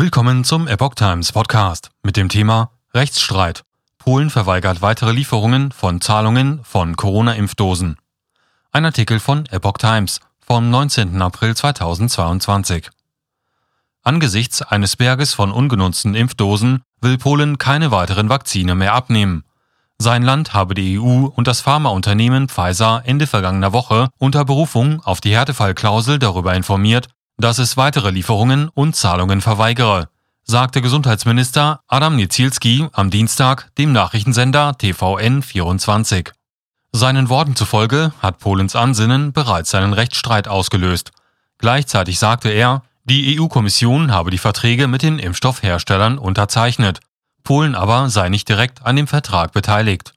Willkommen zum Epoch Times Podcast mit dem Thema Rechtsstreit. Polen verweigert weitere Lieferungen von Zahlungen von Corona-Impfdosen. Ein Artikel von Epoch Times vom 19. April 2022. Angesichts eines Berges von ungenutzten Impfdosen will Polen keine weiteren Vakzine mehr abnehmen. Sein Land habe die EU und das Pharmaunternehmen Pfizer Ende vergangener Woche unter Berufung auf die Härtefallklausel darüber informiert, dass es weitere Lieferungen und Zahlungen verweigere, sagte Gesundheitsminister Adam Nizielski am Dienstag dem Nachrichtensender TVN24. Seinen Worten zufolge hat Polens Ansinnen bereits einen Rechtsstreit ausgelöst. Gleichzeitig sagte er, die EU-Kommission habe die Verträge mit den Impfstoffherstellern unterzeichnet, Polen aber sei nicht direkt an dem Vertrag beteiligt.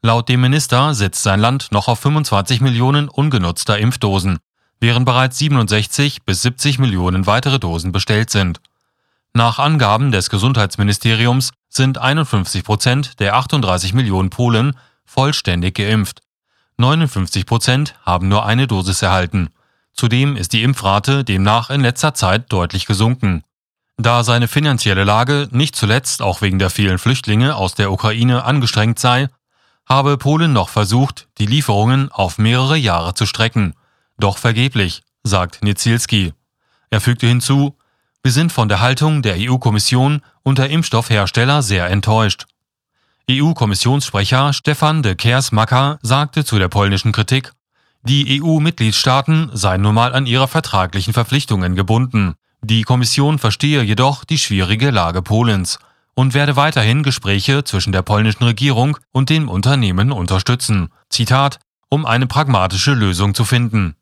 Laut dem Minister sitzt sein Land noch auf 25 Millionen ungenutzter Impfdosen, während bereits 67 bis 70 Millionen weitere Dosen bestellt sind. Nach Angaben des Gesundheitsministeriums sind 51 Prozent der 38 Millionen Polen vollständig geimpft. 59 Prozent haben nur eine Dosis erhalten. Zudem ist die Impfrate demnach in letzter Zeit deutlich gesunken. Da seine finanzielle Lage nicht zuletzt auch wegen der vielen Flüchtlinge aus der Ukraine angestrengt sei, habe Polen noch versucht, die Lieferungen auf mehrere Jahre zu strecken. Doch vergeblich, sagt Nizielski. Er fügte hinzu, wir sind von der Haltung der EU-Kommission und der Impfstoffhersteller sehr enttäuscht. EU-Kommissionssprecher Stefan de Kers-Macker sagte zu der polnischen Kritik, die EU-Mitgliedstaaten seien nun mal an ihre vertraglichen Verpflichtungen gebunden. Die Kommission verstehe jedoch die schwierige Lage Polens und werde weiterhin Gespräche zwischen der polnischen Regierung und den Unternehmen unterstützen. Zitat, um eine pragmatische Lösung zu finden.